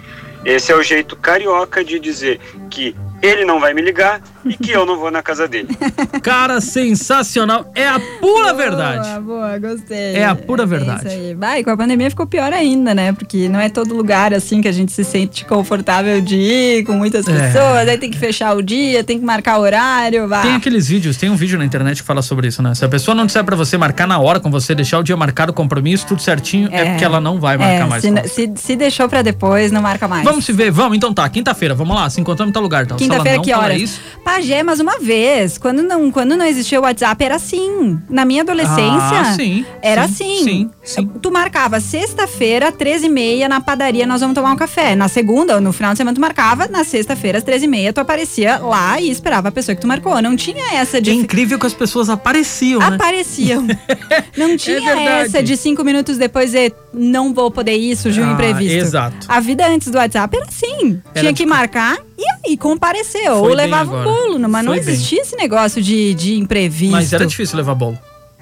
esse é o jeito carioca de dizer que ele não vai me ligar e que eu não vou na casa dele. [LAUGHS] Cara, sensacional. É a pura Boa, verdade. Boa, gostei. É a pura verdade. Isso aí. Vai, com a pandemia ficou pior ainda, né? Porque não é todo lugar assim que a gente se sente confortável de ir com muitas É. pessoas. Aí tem que fechar o dia, tem que marcar horário. Vai. Tem aqueles vídeos, tem um vídeo na internet que fala sobre isso, né? Se a pessoa não disser pra você marcar na hora com você, deixar o dia marcado, o compromisso, tudo certinho, é, porque ela não vai marcar É, mais. se, se, se deixou pra depois, não marca mais. Vamos se ver, vamos, então tá, quinta-feira, vamos lá, se encontramos em tal lugar, então. Se ela Quinta-feira, que falar horas? Isso, Pajé, mas uma vez. Quando não, quando não existia o WhatsApp, era assim. Na minha adolescência, Ah, sim, era sim, assim. sim, sim. Tu marcava sexta-feira, 13h30, na padaria, nós vamos tomar um café. Na segunda, no final de semana, tu marcava. Na sexta-feira, às 13h30, tu aparecia lá e esperava a pessoa que tu marcou. Não tinha essa é de. incrível que as pessoas apareciam, né? Apareciam. [LAUGHS] Não tinha verdade. essa de cinco minutos depois de não vou poder ir, surgiu um Ah, imprevisto. exato. A vida antes do WhatsApp era assim. Era tinha que marcar e aí comparecer. Ou Foi bem levava um bolo. não- Mas não Foi bem. existia esse negócio de, de imprevisto. Mas era difícil levar bolo.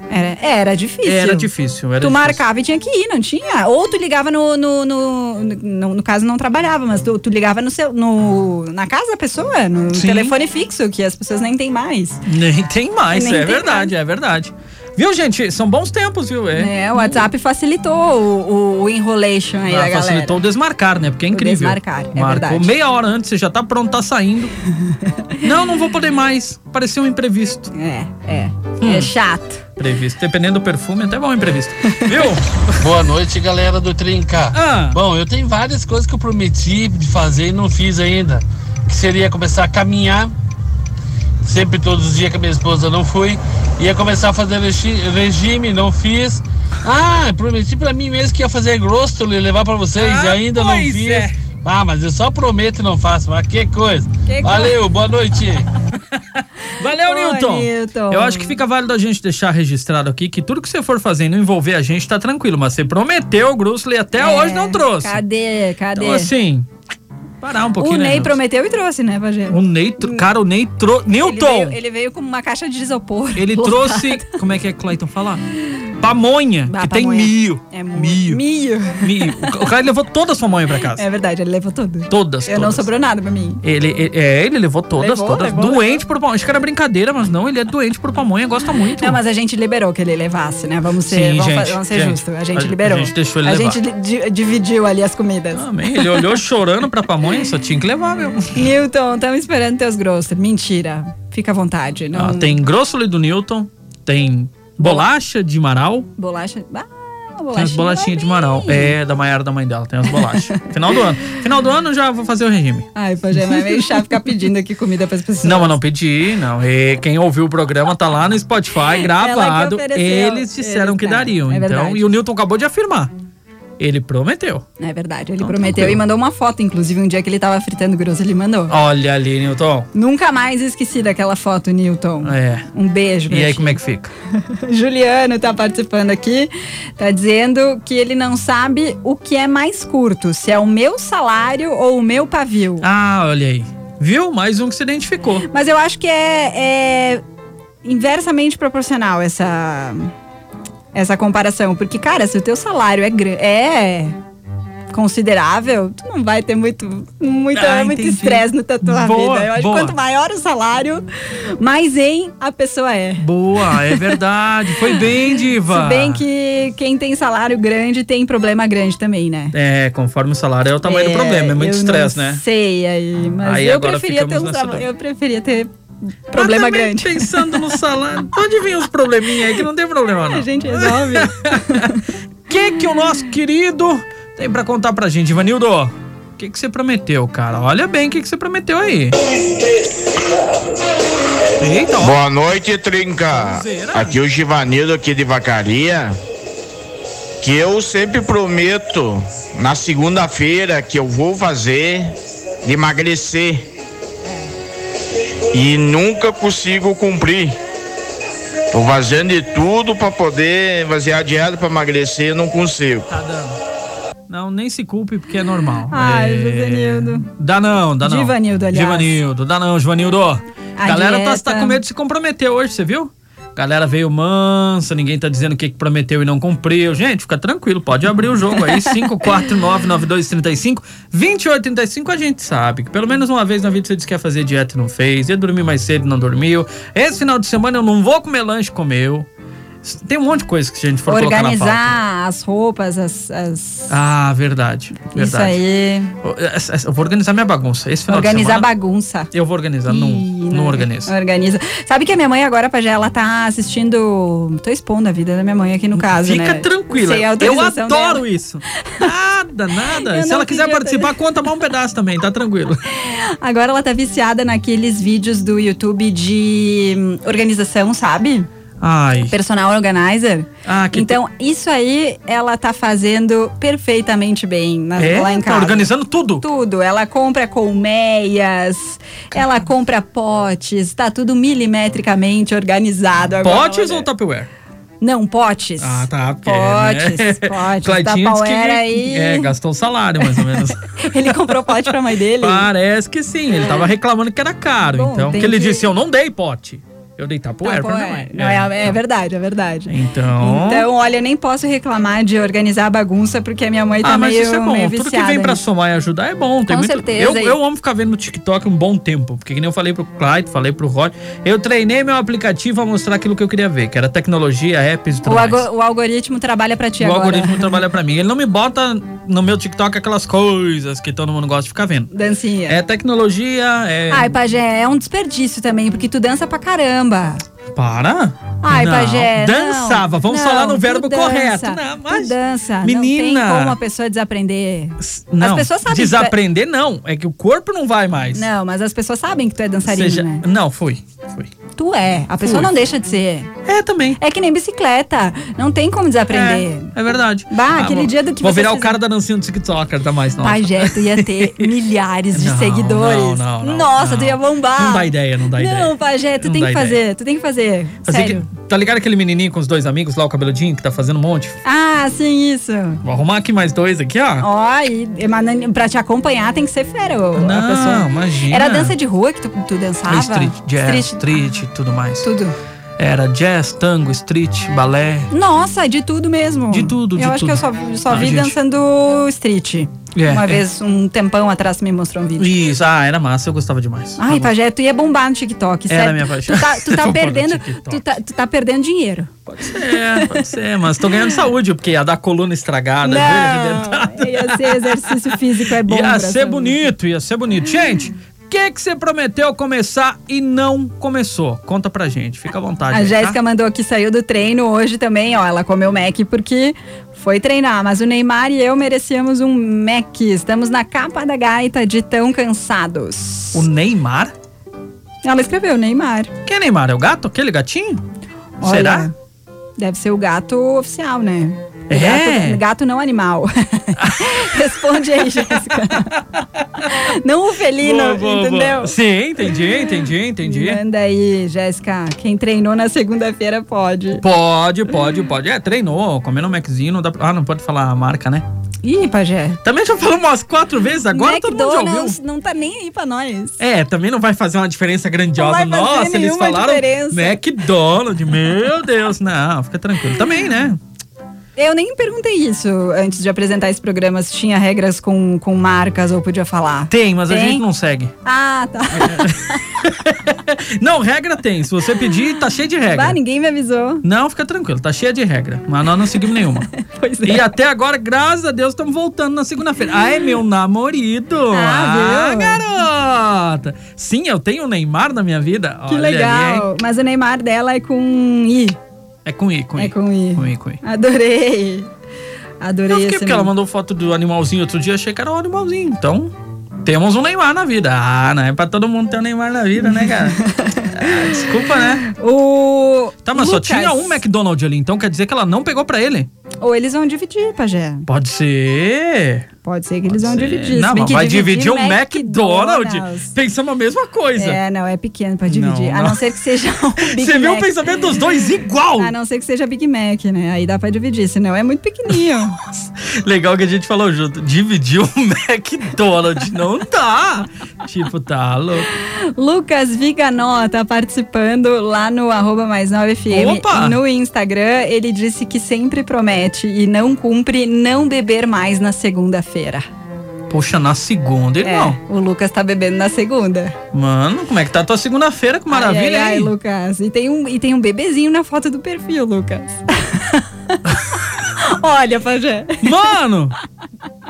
Era, era difícil. Era difícil, era tu difícil. marcava e tinha que ir, não tinha? Ou tu ligava no. No, no, no, no caso, não trabalhava, mas tu, tu ligava no seu, no, na casa da pessoa, no Sim. telefone fixo, que as pessoas nem têm mais. Nem tem mais, Nem é tem verdade, é verdade. Viu, gente? São bons tempos, viu? É. É, o WhatsApp facilitou o, o, o enrolation aí Ah, da galera. facilitou o desmarcar, né? Porque é incrível. desmarcar, é Marcou verdade. meia hora antes, você já tá pronto, tá saindo. [LAUGHS] não, não vou poder mais. Pareceu um imprevisto. É, é. Hum. É chato. Imprevisto. Dependendo do perfume, até bom imprevisto. Viu? [LAUGHS] Boa noite, galera do Trinca. Ah. Bom, eu tenho várias coisas que eu prometi de fazer e não fiz ainda. Que seria começar a caminhar. Sempre todos os dias que a minha esposa não fui. Ia começar a fazer regi- regime, não fiz. Ah, prometi pra mim mesmo que ia fazer grosso e levar pra vocês Ah, e ainda não fiz. é. Ah, mas eu só prometo e não faço. Mas que coisa. Que Valeu, boa noite. [LAUGHS] Valeu, Ô, Newton. Newton. Eu acho que fica válido a gente deixar registrado aqui que tudo que você for fazer e não envolver a gente tá tranquilo, mas você prometeu o Grussley até É, hoje não trouxe. Cadê? Cadê? Então, assim, parar um pouquinho, o né, Ney prometeu e trouxe, né, Pajé? O Ney, tro- cara, o Ney trouxe. Ele Newton! veio, ele veio com uma caixa de isopor. Ele lotada. trouxe. Como é que é Clayton fala? Pamonha, Ah, que tem pamonha. mil. É mil. Mil. Mil. O cara levou todas as pamonhas pra casa. É verdade, ele levou tudo. Todas, Eu não todas. sobrou nada pra mim. Ele, ele- é, ele levou todas, Levou, todas. levou, doente por pamonha. Acho que era brincadeira, mas não, ele é doente por pamonha, gosta muito. Não, mas a gente liberou que ele levasse, né? Vamos ser, Sim, vamos, gente, vamos ser gente. justos. A gente A- liberou. a gente deixou ele A levar. gente di- dividiu ali as comidas. Amém. Ele olhou chorando pra pamonha, só tinha que levar mesmo. Newton, estamos esperando teus grossos. Mentira. Fica à vontade. Não... Ah, tem grosso do Newton, tem bolacha de Marau, Bolacha. Ah, tem as bolachinhas de Marau. É, da Maiara da mãe dela, tem as bolachas. Final do ano. Final do ano já vou fazer o regime. Ai, Pajé, mas é meio chato ficar pedindo aqui comida pras pessoas. Não, mas não pedi, não. E quem ouviu o programa tá lá no Spotify gravado. Eles disseram Eles que dariam. É então, e o Newton acabou de afirmar. Ele prometeu. É verdade, ele Então, prometeu tranquilo. e mandou uma foto, inclusive, um dia que ele tava fritando grosso, ele mandou. Olha ali, Newton. Nunca mais esqueci daquela foto, Newton. É. Um beijo E aí, como é que fica? [LAUGHS] Juliano tá participando aqui, tá dizendo que ele não sabe o que é mais curto, se é o meu salário ou o meu pavio. Ah, olha aí. Viu? Mais um que se identificou. Mas eu acho que é, é inversamente proporcional essa, essa comparação. Porque, cara, se o teu salário é, gran- é considerável, tu não vai ter muito, muito, Ah, muito estresse na tua Boa, vida. Eu acho que boa. quanto maior o salário, mais em a pessoa é. Boa, é verdade. Foi bem, [LAUGHS] diva. Se bem que quem tem salário grande tem problema grande também, né? É, conforme o salário é o tamanho do problema. É muito estresse, né? Sei aí, mas Aí eu preferia ter um eu preferia ter problema grande. Pensando no salário. Pode vir uns probleminha aí que não tem problema, não. A gente resolve. O [LAUGHS] que que o nosso querido tem pra contar pra gente, Ivanildo? O que que você prometeu, cara? Olha bem o que que você prometeu aí. Eita, ó. Boa noite, Trinca. Aqui é o Givanildo aqui de Vacaria. Que eu sempre prometo na segunda-feira que eu vou fazer de emagrecer. E nunca consigo cumprir. Tô fazendo de tudo pra poder fazer a dieta pra emagrecer, eu não consigo. Tá dando. Não, nem se culpe porque é normal. Ai, é... Josenildo. Dá não, dá não. Givanildo, aliás. Givanildo, dá não, Givanildo. A Galera tá, dieta- tá com medo de se comprometer hoje, você viu? Galera veio mansa, ninguém tá dizendo o que, que prometeu e não cumpriu. Gente, fica tranquilo, pode abrir o jogo aí. [LAUGHS] 549-9235-2835. A gente sabe que pelo menos uma vez na vida você disse que ia fazer dieta e não fez, ia dormir mais cedo e não dormiu. Esse final de semana eu não vou comer lanche, comeu. Tem um monte de coisa que a gente for colocar na pauta. Organizar as roupas, as. as- Ah, verdade. verdade. Isso aí. Eu vou organizar minha bagunça. Esse final Organizar semana. bagunça. Eu vou organizar, não, Ih, não né? organizo. Organiza. Sabe que a minha mãe agora, Pajé, ela tá assistindo. Tô expondo a vida da minha mãe aqui no caso, Fica né? tranquila. Eu adoro dela. isso. Nada, nada. [LAUGHS] Eu Se não ela quiser participar, conta mais um pedaço também, tá tranquilo. [LAUGHS] Agora ela tá viciada naqueles vídeos do YouTube de hum, organização, sabe? Ai. Personal organizer. Ah, que Então, isso aí ela tá fazendo perfeitamente bem na, É? lá em Tá casa. organizando tudo? Tudo. Ela compra colmeias, ela compra potes, tá tudo milimetricamente organizado agora. Potes ou Tupperware? Não, potes. Ah, tá. porque, Potes, né? potes. [LAUGHS] Claitinho disse que aí. É, gastou o salário, mais ou menos. [LAUGHS] Ele comprou pote pra mãe dele? Parece que sim. Ele tava reclamando que era caro. Bom, então, porque ele que- disse: Eu não dei pote. Eu dei Tupperware pra minha mãe. Não, é, é verdade, é verdade. Então. Então, olha, eu nem posso reclamar de organizar a bagunça, porque a minha mãe tá ah, mas meio, isso é bom. Tudo que vem pra somar e ajudar é bom. Tem Com muito... certeza, Eu, eu amo ficar vendo no TikTok um bom tempo. Porque, que nem eu falei pro Clyde, falei pro Rod. Eu treinei meu aplicativo a mostrar aquilo que eu queria ver, que era tecnologia, apps e tudo O, mais. algo- o algoritmo trabalha pra ti O agora. algoritmo [LAUGHS] trabalha pra mim. Ele não me bota no meu TikTok aquelas coisas que todo mundo gosta de ficar vendo. Dancinha. É tecnologia, é. Ai, Pajé, é um desperdício também, porque tu dança pra caramba. Caramba! Para? Ai, não. Pajé. não, Dançava, vamos não, falar no verbo dança, correto. Não, mas. Dança. Menina. Não tem como a pessoa desaprender. Não, As pessoas sabem. tu é- desaprender não. É que o corpo não vai mais. Não, mas as pessoas sabem que tu é dançarina, Seja- né? Não, fui. Fui. Tu é. A pessoa Fui. não deixa de ser. É, também. É que nem bicicleta. Não tem como desaprender. É, é verdade. Bah, Ah, aquele vou- dia do que Vou virar o cara da dancinha do TikToker, tá mais nova. Pajé, tu ia ter [LAUGHS] milhares de Não, seguidores. não, não, não, Nossa, não. tu ia bombar. Não dá ideia, não dá ideia. Não, Pajé, tu Não tem que fazer. Tu tem que fazer. Fazer Sério. que- tá ligado aquele menininho com os dois amigos lá, o cabeludinho, que tá fazendo um monte? Ah, sim, isso. Vou arrumar aqui mais dois aqui, ó. Ó, e, e pra te acompanhar tem que ser fera, a Não, pessoa. imagina. Era dança de rua que tu, tu dançava? Street, jazz, Street. street, tudo mais. Tudo. Era jazz, tango, street, balé. Nossa, de tudo mesmo. De tudo, de Eu acho tudo. que eu só, só Ah, vi gente. dançando street. É, Uma é. vez, um tempão atrás, me mostrou um vídeo. Isso, ah, era massa, eu gostava demais. Ai, Pajé, tu ia bombar no TikTok, Era sério. minha paixão. Tu tá, tu [LAUGHS] tá perdendo, tu tá, tu tá perdendo dinheiro. Pode ser, pode ser, mas tô ganhando saúde, porque ia dar coluna estragada. Não, [LAUGHS] ia ser exercício físico, é bom. Ia ser saúde. bonito, ia ser bonito. Gente, que que você prometeu começar e não começou? Conta pra gente, fica à vontade. A aí, Jéssica tá? mandou que saiu do treino hoje também, ó. Ela comeu Mac porque foi treinar. Mas o Neymar e eu merecíamos um Mac. Estamos na capa da gaita de tão cansados. O Neymar? Ela escreveu Neymar. Quem é Neymar? É o gato? Aquele gatinho? Olha, Será? Deve ser o gato oficial, né? É? Gato, gato não animal. [LAUGHS] Responde aí, Jéssica. não o felino, Boa, boa, boa. entendeu? Sim, entendi, entendi, entendi. Manda aí, Jéssica. Quem treinou na segunda-feira pode. Pode, pode, pode. É, treinou, comendo um Maczinho, não dá pra... Ah, não pode falar a marca, né? Ih, Pajé. Também já falamos umas quatro vezes agora, todo mundo já ouviu. McDonald's não tá nem aí pra nós. É, também não vai fazer uma diferença grandiosa. Nossa, eles falaram diferença. McDonald's, meu Deus. Não, fica tranquilo. Também, né? Eu nem perguntei isso antes de apresentar esse programa, se tinha regras com, com marcas ou podia falar. Tem, mas a Tem? gente não segue. Ah, tá. [LAUGHS] Não, regra tem. Se você pedir, tá cheio de regra. Bah, ninguém me avisou. Não, fica tranquilo, tá cheia de regra. Mas nós não seguimos nenhuma. [LAUGHS] Pois é. E até agora, graças a Deus, estamos voltando na segunda-feira. Ai, meu namorado! Ah, viu? garota! Sim, eu tenho o Neymar na minha vida. Que Olha legal. hein? Mas o Neymar dela é com I. é com I, com I. É com I. Com I, com I. Adorei. Adorei Eu fiquei porque ela mandou foto do animalzinho outro dia, achei que era um animalzinho. Então, temos um Neymar na vida. Ah, não é pra todo mundo ter um Neymar na vida, né, cara? [LAUGHS] Ah, desculpa, né? O. Tá, mas só Lucas. tinha um McDonald's ali, então quer dizer que ela não pegou pra ele? Ou eles vão dividir, Pajé. Pode ser. Pode ser que eles vão dividir. Não, mas vai dividir um McDonald's. Pensamos a mesma coisa. É, não, é pequeno pra dividir. Não, a não. não ser que seja um [LAUGHS] Big Você viu o Mac. pensamento dos dois igual? A não ser que seja Big Mac, né? Aí dá pra dividir, senão é muito pequenininho. [LAUGHS] Legal que a gente falou junto. Dividir o [LAUGHS] McDonald's. Não tá. tipo, tá louco. Lucas Viganó tá participando lá no arroba mais 9 FM. Opa! No Instagram, ele disse que sempre promete e não cumpre não beber mais na segunda-feira. Poxa, na segunda, É, irmão. o Lucas tá bebendo na segunda. Mano, como é que tá a tua segunda-feira? Que maravilha, ai, ai, ai? Lucas. E tem, um, e tem um bebezinho na foto do perfil, Lucas. [LAUGHS] [LAUGHS] Olha, Pajé. Mano! [LAUGHS]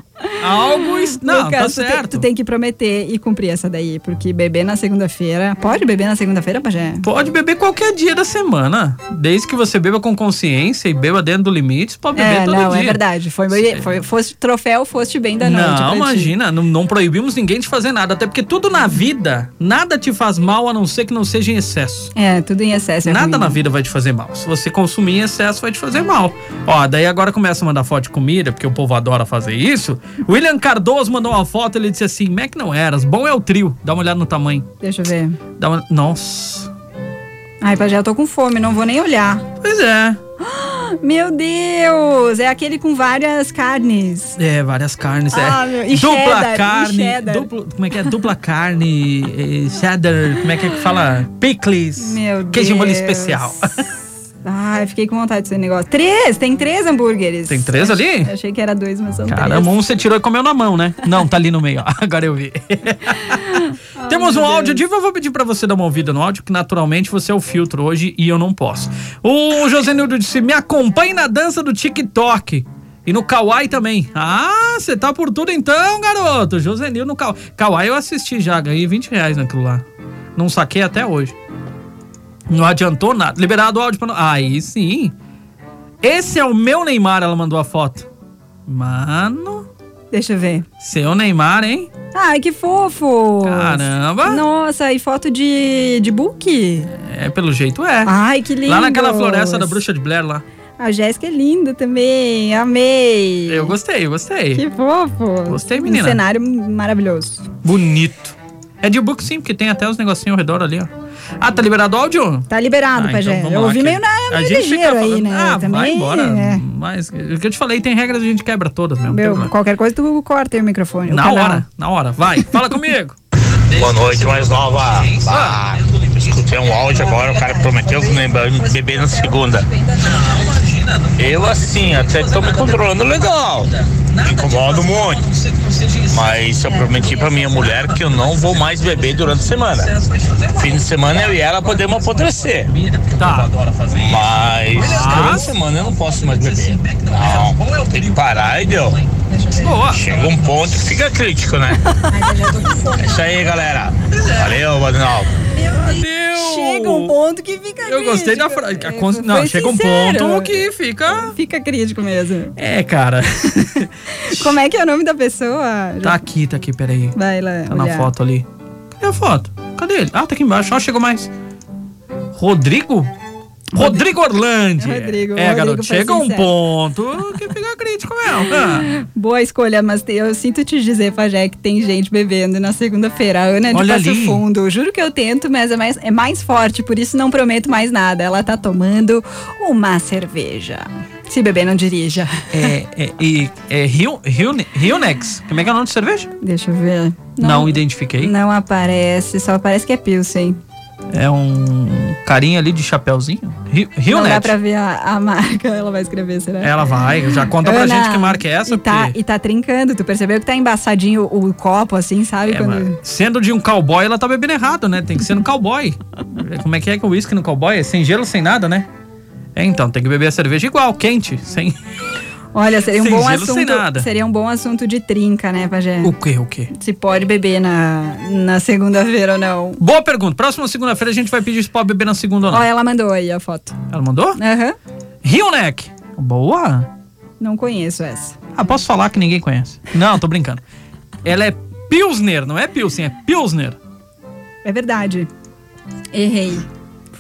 Algo. Não, Lucas, tá tu certo. Tu tem que prometer e cumprir essa daí, porque beber na segunda-feira. Pode beber na segunda-feira, Pajé? Pode beber qualquer dia da semana. Desde que você beba com consciência e beba dentro do limite, pode beber É, todo não, dia. é verdade. Foi, foi, foste troféu, foste bem da noite. Não, imagina, não, não proibimos ninguém de fazer nada. Até porque tudo na vida, nada te faz mal a não ser que não seja em excesso. É, tudo em excesso. É Nada ruim. na vida vai te fazer mal. Se você consumir em excesso, vai te fazer mal. Ó, daí agora começa a mandar foto de comida, porque o povo adora fazer isso. William Cardoso mandou uma foto, ele disse assim: Mac não eras, bom é o trio. Dá uma olhada no tamanho. Deixa eu ver. Dá uma... Nossa. Ai, Pajé, eu tô com fome, não vou nem olhar. Pois é. [GASPS] Meu Deus! É aquele com várias carnes. É, várias carnes. Ah, é. meu, e dupla cheddar, e carne. cheddar. Duplo, como é que é? Dupla carne, eh, cheddar, como é que é que fala? Pickles. Meu Queijo de molho Deus. [LAUGHS] Ai, fiquei com vontade desse negócio. Três! Tem três hambúrgueres. Tem três ali? Achei que era dois, mas são Caramba, um você tirou e comeu na mão, né? Não, tá ali no meio, ó. [LAUGHS] Agora eu vi. [LAUGHS] Temos um áudio de. Eu vou pedir pra você dar uma ouvida no áudio, que naturalmente você é o filtro hoje e eu não posso. O José Nildo disse: me acompanhe na dança do TikTok. E no Kawaii também. Ah, você tá por tudo então, garoto. José Nildo no Kawaii. Kawaii eu assisti já, ganhei 20 reais naquilo lá. Não saquei até hoje. Não adiantou nada. Liberado o áudio pra. no- Aí sim. Esse é o meu Neymar, ela mandou a foto. Mano. Deixa eu ver. Seu Neymar, hein? Ai, que fofo! Caramba. Nossa, e foto de, de book? É, pelo jeito é. Ai, que lindo! Lá naquela floresta da bruxa de Blair lá. A Jéssica é linda também, amei! Eu gostei, eu gostei. Que fofo! Gostei, menina. Um cenário maravilhoso. Bonito. É de book sim, porque tem até os negocinhos ao redor ali, ó. Ah, tá liberado o áudio? Tá liberado, Ah, Pajé. então eu ouvi meio na a gente fica ligeiro aí, falando- né? Ah, Também, vai embora. é. Mas o que eu te falei, tem regras, a gente quebra todas mesmo. Meu, qualquer coisa tu corta aí o microfone. o Na canal. hora, na hora. Vai, fala comigo. [LAUGHS] Boa noite, mais nova. Ah, escutei um áudio agora, o cara prometeu beber na segunda. Eu assim, até tô me controlando legal. Me incomodo muito. Mas eu prometi pra minha mulher que eu não vou mais beber durante a semana. Fim de semana eu e ela podemos apodrecer. Tá. Mas durante a semana eu não posso mais beber. Não, tem que parar e deu. Boa. Chega um ponto que fica crítico, né? [LAUGHS] É isso aí, galera. Valeu, Badinal. Chega um ponto que fica Eu gostei da frase. Não, Foi chega um sincero. ponto que fica. Fica crítico mesmo. É, cara. [LAUGHS] Como é que é o nome da pessoa? Tá aqui, tá aqui, peraí. Vai lá. Tá na olhar. foto ali. Cadê a foto? Cadê ele? Ah, tá aqui embaixo. Ó, chegou mais. Rodrigo? Rodrigo Orlandi. Rodrigo, É, Rodrigo garoto, chega um sincero. ponto que fica crítico mesmo. Ah. Boa escolha, mas eu sinto te dizer, Pajé, que tem gente bebendo na segunda-feira. A Ana é de Olha Passo ali. Fundo. Juro que eu tento, mas é mais, é mais forte, por isso não prometo mais nada. Ela tá tomando uma cerveja. Se beber, não dirija. É, é, e, é Rio, Rio, Rionex. Como é que é o nome de cerveja? Deixa eu ver. Não, identifiquei. Não aparece, só parece que é Pilsen. É um carinha ali de chapéuzinho. Rio, Não dá Rionet. pra ver a, a marca, [LAUGHS] ela vai escrever, será? Ela vai, já conta pra Ana, gente que marca é essa. E tá, porque- e tá trincando, tu percebeu que tá embaçadinho o, o copo, assim, sabe? É, Quando... sendo de um cowboy, ela tá bebendo errado, né? Tem que ser no cowboy. [LAUGHS] Como é que é que o uísque no cowboy? É sem gelo, sem nada, né? É, então, tem que beber a cerveja igual, quente, sem... Olha, seria um Sem bom gelo, sem assunto. nada. Seria um bom assunto de trinca, né, Pajé? O quê, o quê? Se pode beber na, na segunda-feira ou não. Boa pergunta. Próxima segunda-feira a gente vai pedir se pode beber na segunda ou não. Ó, ela mandou aí a foto. Ela mandou? Aham. Rio Neck. Boa. Não conheço essa. Ah, posso falar que ninguém conhece. Não, tô brincando. Ela é Pilsner, não é Pilsen, é Pilsner. É verdade. Errei.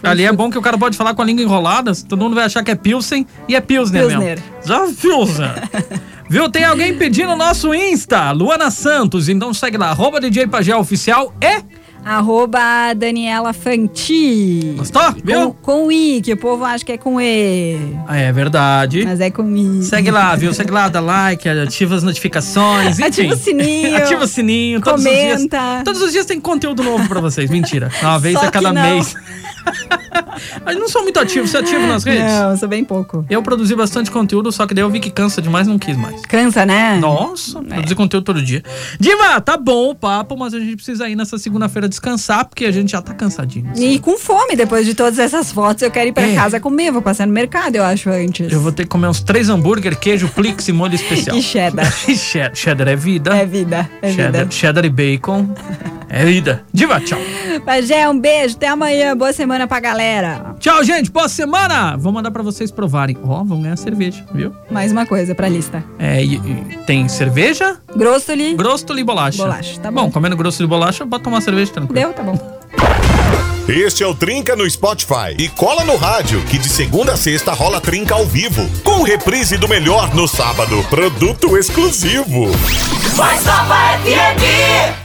Ali é bom que o cara pode falar com a língua enrolada, todo mundo vai achar que é Pilsen e é Pilsner, Pilsner. mesmo. Já Pilsen. [LAUGHS] Viu? Tem alguém pedindo o nosso Insta, Luana Santos. Então segue lá, arroba DJ Pagé Oficial e. Arroba Daniela Fanti. Gostou? Viu? Com, com I, que o povo acha que é com E. Ah, é verdade. Mas é com I. Segue lá, viu? Segue lá, dá like, ativa as notificações. Enfim. Ativa o sininho. Ativa o sininho. Todos os dias, Comenta. todos os dias tem conteúdo novo pra vocês. Mentira. Uma vez Só a cada mês. [LAUGHS] Mas não sou muito ativo. Você é ativo nas redes? Não, sou bem pouco. Eu produzi bastante conteúdo, só que daí eu vi que cansa demais não quis mais. Cansa, né? Nossa, produzir conteúdo todo dia. Diva, tá bom o papo, mas a gente precisa ir nessa segunda-feira descansar, porque a gente já tá cansadinho. E com fome, depois de todas essas fotos, eu quero ir pra É. casa comer. Vou passar no mercado, eu acho, antes. Eu vou ter que comer uns três hambúrguer, queijo, plix e molho especial. [LAUGHS] E cheddar. [LAUGHS] Cheddar. Cheddar é vida. É vida, é cheddar, vida. cheddar e bacon [LAUGHS] é vida. Diva, tchau. Pajé, um beijo, até amanhã. Boa semana pra galera. Tchau, gente. Boa semana. Vou mandar pra vocês provarem. Ó, vão ganhar cerveja, viu? Mais uma coisa pra lista. É, e- e tem cerveja, Grostoli. grostoli e bolacha. Bolacha, tá bom. Bom, comendo grostoli e bolacha, bota tomar cerveja tranquilo. Deu? Tá bom. Este é o Trinca no Spotify. E cola no rádio, que de segunda a sexta rola Trinca ao vivo. Com reprise do melhor no sábado. Produto exclusivo. Mais Nova FM.